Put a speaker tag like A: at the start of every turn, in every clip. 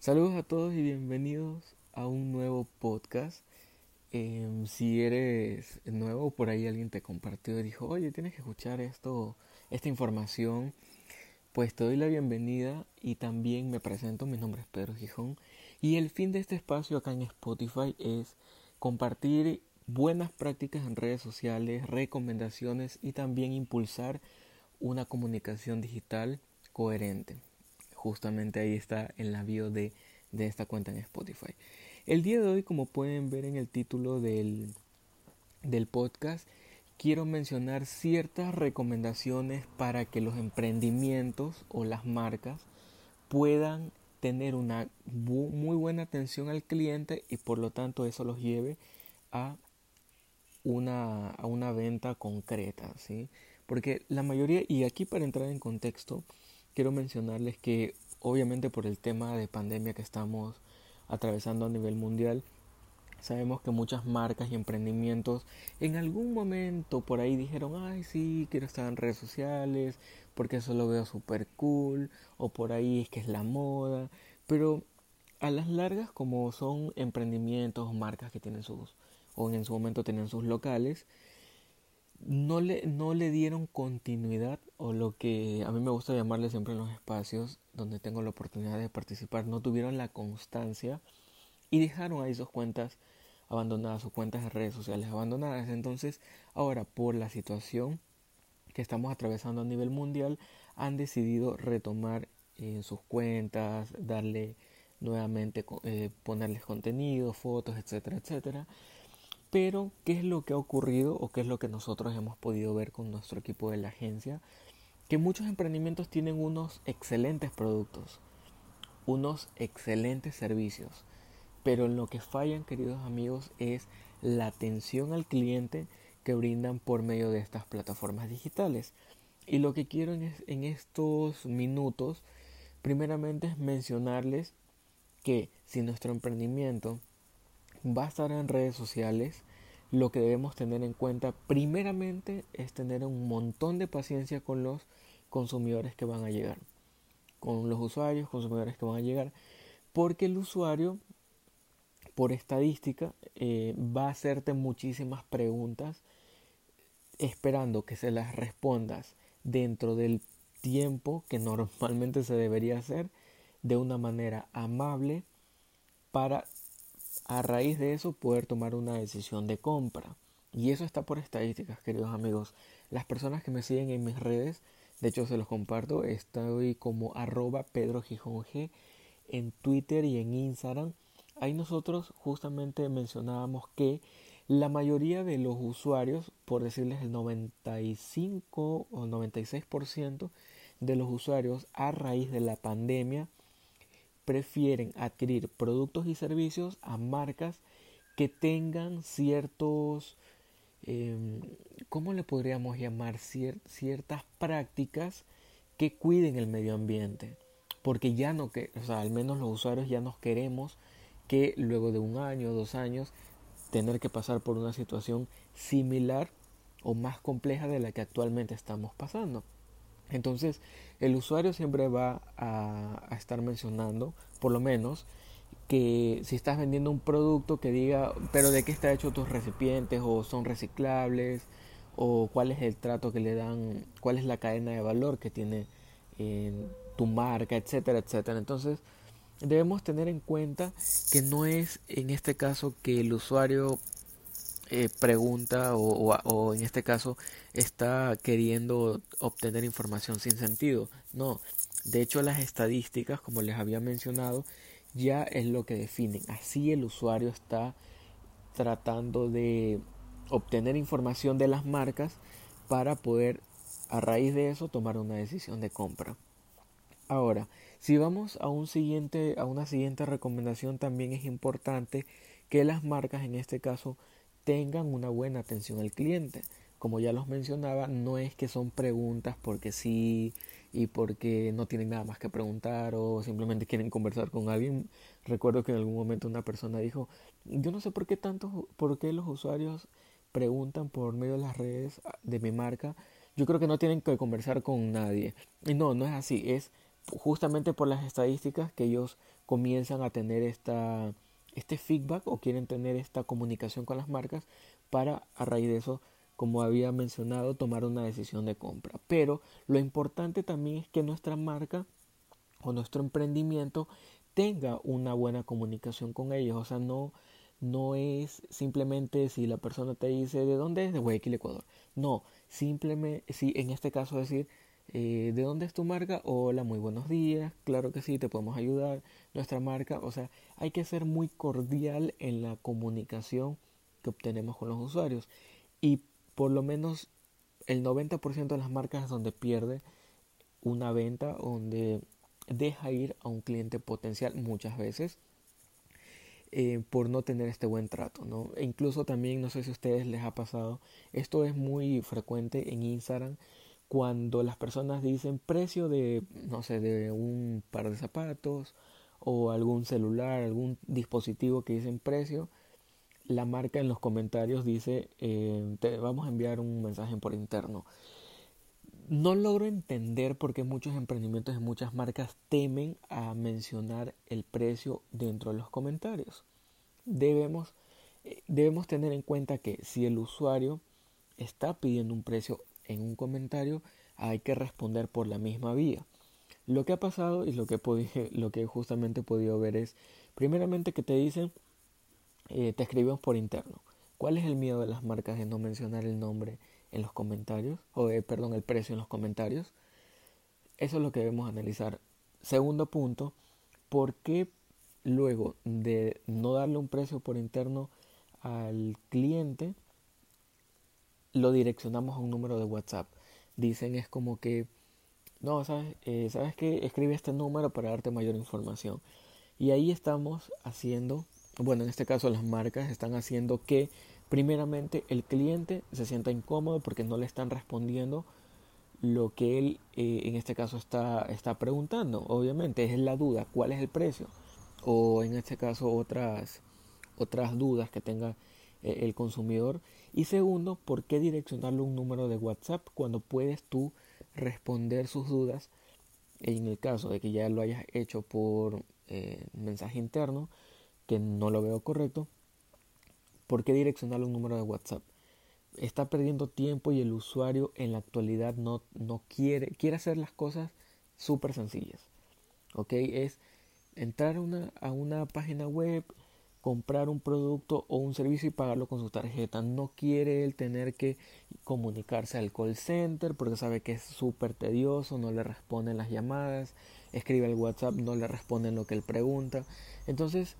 A: Saludos a todos y bienvenidos a un nuevo podcast. Em, si eres nuevo, por ahí alguien te compartió y dijo, oye, tienes que escuchar esto, esta información, pues te doy la bienvenida y también me presento, mi nombre es Pedro Gijón y el fin de este espacio acá en Spotify es compartir buenas prácticas en redes sociales, recomendaciones y también impulsar una comunicación digital coherente. Justamente ahí está en la bio de, de esta cuenta en Spotify. El día de hoy, como pueden ver en el título del, del podcast, quiero mencionar ciertas recomendaciones para que los emprendimientos o las marcas puedan tener una muy buena atención al cliente y por lo tanto eso los lleve a una, a una venta concreta, ¿sí? Porque la mayoría, y aquí para entrar en contexto, quiero mencionarles que obviamente por el tema de pandemia que estamos atravesando a nivel mundial, sabemos que muchas marcas y emprendimientos en algún momento por ahí dijeron, ay sí, quiero estar en redes sociales, porque eso lo veo súper cool, o por ahí es que es la moda, pero a las largas como son emprendimientos o marcas que tienen sus, o en su momento tenían sus locales, no le, no le dieron continuidad o lo que a mí me gusta llamarle siempre en los espacios donde tengo la oportunidad de participar, no tuvieron la constancia y dejaron ahí sus cuentas abandonadas, sus cuentas de redes sociales abandonadas. Entonces, ahora por la situación que estamos atravesando a nivel mundial, han decidido retomar eh, sus cuentas, darle nuevamente, eh, ponerles contenido, fotos, etcétera, etcétera. Pero, ¿qué es lo que ha ocurrido o qué es lo que nosotros hemos podido ver con nuestro equipo de la agencia? Que muchos emprendimientos tienen unos excelentes productos, unos excelentes servicios, pero en lo que fallan, queridos amigos, es la atención al cliente que brindan por medio de estas plataformas digitales. Y lo que quiero en, en estos minutos, primeramente es mencionarles que si nuestro emprendimiento va a estar en redes sociales, lo que debemos tener en cuenta primeramente es tener un montón de paciencia con los consumidores que van a llegar, con los usuarios, consumidores que van a llegar, porque el usuario, por estadística, eh, va a hacerte muchísimas preguntas esperando que se las respondas dentro del tiempo que normalmente se debería hacer de una manera amable para a raíz de eso poder tomar una decisión de compra. Y eso está por estadísticas, queridos amigos. Las personas que me siguen en mis redes, de hecho se los comparto, estoy como arroba Pedro Gijón G en Twitter y en Instagram. Ahí nosotros justamente mencionábamos que la mayoría de los usuarios, por decirles el 95 o 96% de los usuarios a raíz de la pandemia, prefieren adquirir productos y servicios a marcas que tengan ciertos, em, ¿cómo le podríamos llamar? ciertas prácticas que cuiden el medio ambiente. Porque ya no, que, o sea, al menos los usuarios ya nos queremos que luego de un año o dos años tener que pasar por una situación similar o más compleja de la que actualmente estamos pasando. Entonces, el usuario siempre va a, estar mencionando, por lo menos, que si estás vendiendo un producto que diga, pero de qué está hecho tus recipientes o son reciclables o cuál es el trato que le dan, cuál es la cadena de valor que tiene tu marca, etcétera, etcétera. Entonces, debemos tener en cuenta que no es en este caso que el usuario eh, pregunta o, o, en este caso está queriendo obtener información sin sentido. No, de hecho las estadísticas, como les había mencionado, ya es lo que definen. Así el usuario está tratando de obtener información de las marcas para poder a raíz de eso tomar una decisión de compra. Ahora, si vamos a un siguiente a una siguiente recomendación también es importante que las marcas en este caso tengan una buena atención al cliente. Como ya los mencionaba, no es que son preguntas porque sí y porque no tienen nada más que preguntar o simplemente quieren conversar con alguien. Recuerdo que en algún momento una persona dijo, yo no sé por qué tanto, por qué los usuarios preguntan por medio de las redes de mi marca. Yo creo que no tienen que conversar con nadie. Y no, no es así, es justamente por las estadísticas que ellos comienzan a tener esta, este feedback o quieren tener esta comunicación con las marcas para a raíz de eso, como había mencionado, tomar una decisión de compra. Pero lo importante también es que nuestra marca o nuestro emprendimiento tenga una buena comunicación con ellos. O sea, no, no es simplemente si la persona te dice de dónde es, de Guayaquil, Ecuador. No, simplemente, si en este caso decir, eh, ¿de dónde es tu marca? Hola, muy buenos días, claro que sí, te podemos ayudar, nuestra marca, o sea, hay que ser muy cordial en la comunicación que obtenemos con los usuarios y por lo menos el 90% de las marcas es donde pierde una venta, donde deja ir a un cliente potencial muchas veces eh, por no tener este buen trato, ¿no? E incluso también, no sé si a ustedes les ha pasado, esto es muy frecuente en Instagram, cuando las personas dicen precio de, no sé, de un par de zapatos o algún celular, algún dispositivo que dicen precio, la marca en los comentarios dice, eh, te vamos a enviar un mensaje por interno. No logro entender por qué muchos emprendimientos y muchas marcas temen a mencionar el precio dentro de los comentarios. Debemos, eh, debemos tener en cuenta que si el usuario está pidiendo un precio en un comentario, hay que responder por la misma vía. Lo que ha pasado y lo que, lo que justamente he podido ver es, primeramente que te dicen, eh, te escribimos por interno. ¿Cuál es el miedo de las marcas de no mencionar el nombre en los comentarios? O perdón, el precio en los comentarios. Eso es lo que debemos analizar. Segundo punto, ¿por qué luego de no darle un precio por interno al cliente, lo direccionamos a un número de WhatsApp. Dicen es como que, no, ¿sabes, eh, ¿sabes que Escribe este número para darte mayor información. Y ahí estamos haciendo, bueno, en este caso las marcas están haciendo que primeramente el cliente se sienta incómodo porque no le están respondiendo lo que él eh, en este caso está, está preguntando. Obviamente es la duda, ¿cuál es el precio? O en este caso otras, otras dudas que tenga el consumidor. Y segundo, ¿por qué direccionarle un número de WhatsApp cuando puedes tú responder sus dudas? En el caso de que ya lo hayas hecho por eh, mensaje interno, que no lo veo correcto, ¿por qué direccionarle un número de WhatsApp? Está perdiendo tiempo y el usuario en la actualidad no, no quiere, quiere hacer las cosas súper sencillas. ¿Ok? Es entrar una, a una página web, comprar un producto o un servicio y pagarlo con su tarjeta. No quiere él tener que comunicarse al call center porque sabe que es súper tedioso, no le responden las llamadas, escribe al WhatsApp, no le responden lo que él pregunta. Entonces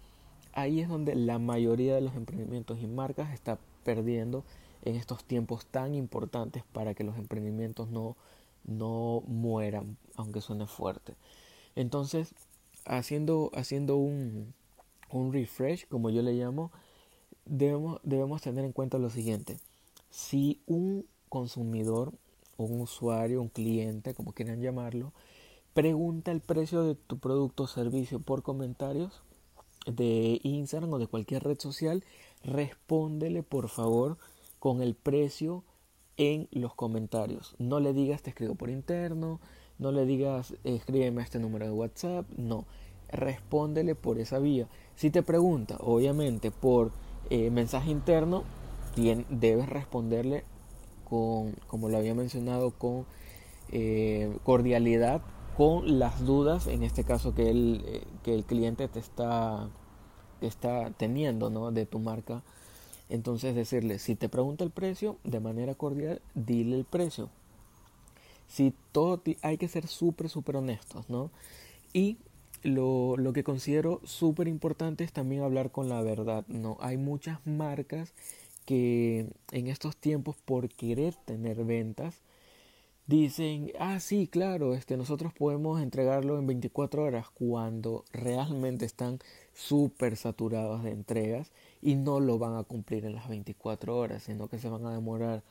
A: ahí es donde la mayoría de los emprendimientos y marcas está perdiendo en estos tiempos tan importantes para que los emprendimientos no, no mueran, aunque suene fuerte. Entonces, haciendo, haciendo un, un refresh, como yo le llamo, debemos, debemos tener en cuenta lo siguiente. Si un consumidor, un usuario, un cliente, como quieran llamarlo, pregunta el precio de tu producto o servicio por comentarios de Instagram o de cualquier red social, respóndele por favor con el precio en los comentarios. No le digas te escribo por interno, no le digas escríbeme este número de WhatsApp, no respóndele por esa vía. Si te pregunta, obviamente, por eh, mensaje interno, debes responderle con, como lo había mencionado, con eh, cordialidad, con las dudas, en este caso que el, eh, que el cliente te está, está teniendo ¿no? de tu marca. Entonces decirle, si te pregunta el precio, de manera cordial, dile el precio. Si todo hay que ser súper, súper honestos, ¿no? Y lo, lo que considero súper importante es también hablar con la verdad. No, hay muchas marcas que en estos tiempos por querer tener ventas dicen, ah, sí, claro, este, nosotros podemos entregarlo en 24 horas cuando realmente están súper saturados de entregas y no lo van a cumplir en las 24 horas, sino que se van a demorar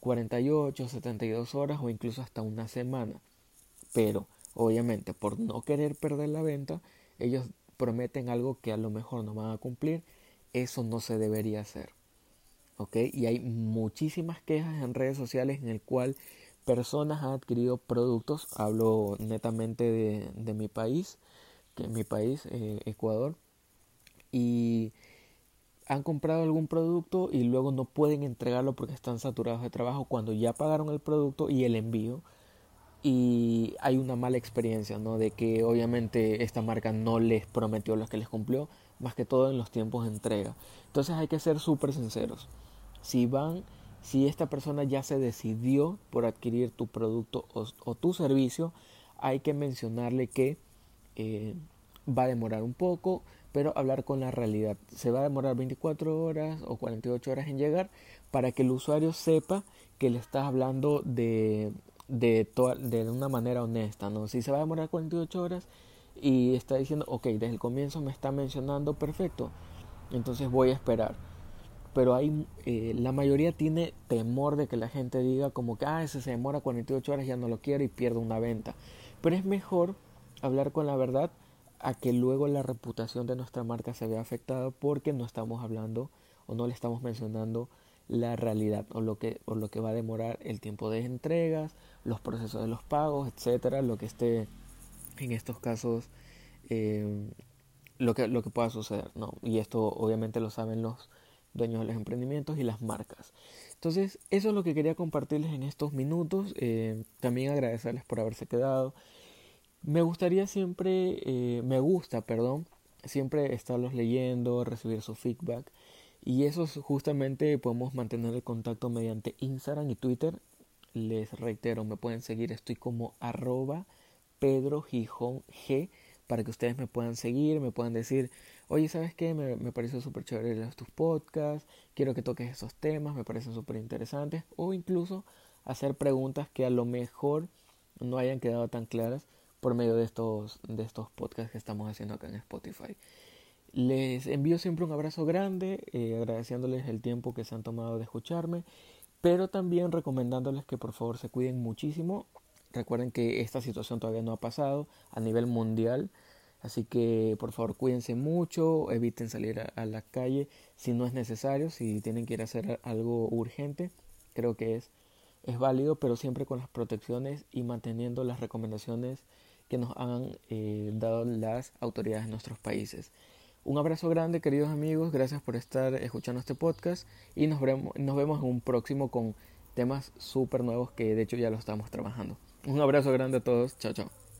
A: 48, 72 horas o incluso hasta una semana. Pero Obviamente, por no querer perder la venta, ellos prometen algo que a lo mejor no van a cumplir. Eso no se debería hacer. Y hay muchísimas quejas en redes sociales en el cual personas han adquirido productos, hablo netamente de, de mi país, que es mi país, eh, Ecuador, y han comprado algún producto y luego no pueden entregarlo porque están saturados de trabajo cuando ya pagaron el producto y el envío y hay una mala experiencia, ¿no? De que obviamente esta marca no les prometió lo que les cumplió, más que todo en los tiempos de entrega. Entonces hay que ser súper sinceros. Si van, si esta persona ya se decidió por adquirir tu producto o, tu servicio, hay que mencionarle que eh, va a demorar un poco, pero hablar con la realidad. Se va a demorar 24 horas o 48 horas en llegar para que el usuario sepa que le estás hablando de, de, de una manera honesta. ¿no? Si se va a demorar 48 horas y está diciendo, ok, desde el comienzo me está mencionando perfecto, entonces voy a esperar. Pero hay, eh, la mayoría tiene temor de que la gente diga como que, ah, ese se demora 48 horas, ya no lo quiero y pierdo una venta. Pero es mejor hablar con la verdad a que luego la reputación de nuestra marca se vea afectada porque no estamos hablando o no le estamos mencionando la realidad o lo que o lo que va a demorar el tiempo de entregas, los procesos de los pagos, etcétera, lo que esté en estos casos eh, lo que lo que pueda suceder, ¿no? Y esto obviamente lo saben los dueños de los emprendimientos y las marcas. Entonces, eso es lo que quería compartirles en estos minutos. Eh, también agradecerles por haberse quedado. Me gustaría siempre, eh, me gusta, perdón, siempre estarlos leyendo, recibir su feedback. Y eso justamente podemos mantener el contacto mediante Instagram y Twitter. Les reitero, me pueden seguir, estoy como arroba Pedro Gijón G para que ustedes me puedan seguir, me puedan decir, oye, ¿sabes qué? Me, me pareció súper chévere tus podcasts, quiero que toques esos temas, me parecen súper interesantes, o incluso hacer preguntas que a lo mejor no hayan quedado tan claras por medio de estos, de estos podcasts que estamos haciendo acá en Spotify. Les envío siempre un abrazo grande, eh, agradeciéndoles el tiempo que se han tomado de escucharme, pero también recomendándoles que por favor se cuiden muchísimo. Recuerden que esta situación todavía no ha pasado a nivel mundial, así que por favor cuídense mucho, eviten salir a, la calle si no es necesario, si tienen que ir a hacer algo urgente, creo que es, es válido, pero siempre con las protecciones y manteniendo las recomendaciones que nos han eh, dado las autoridades de nuestros países. Un abrazo grande, queridos amigos. Gracias por estar escuchando este podcast. Y nos vemos, nos vemos en un próximo con temas súper nuevos que de hecho ya lo estamos trabajando. Un abrazo grande a todos. Chao, chao.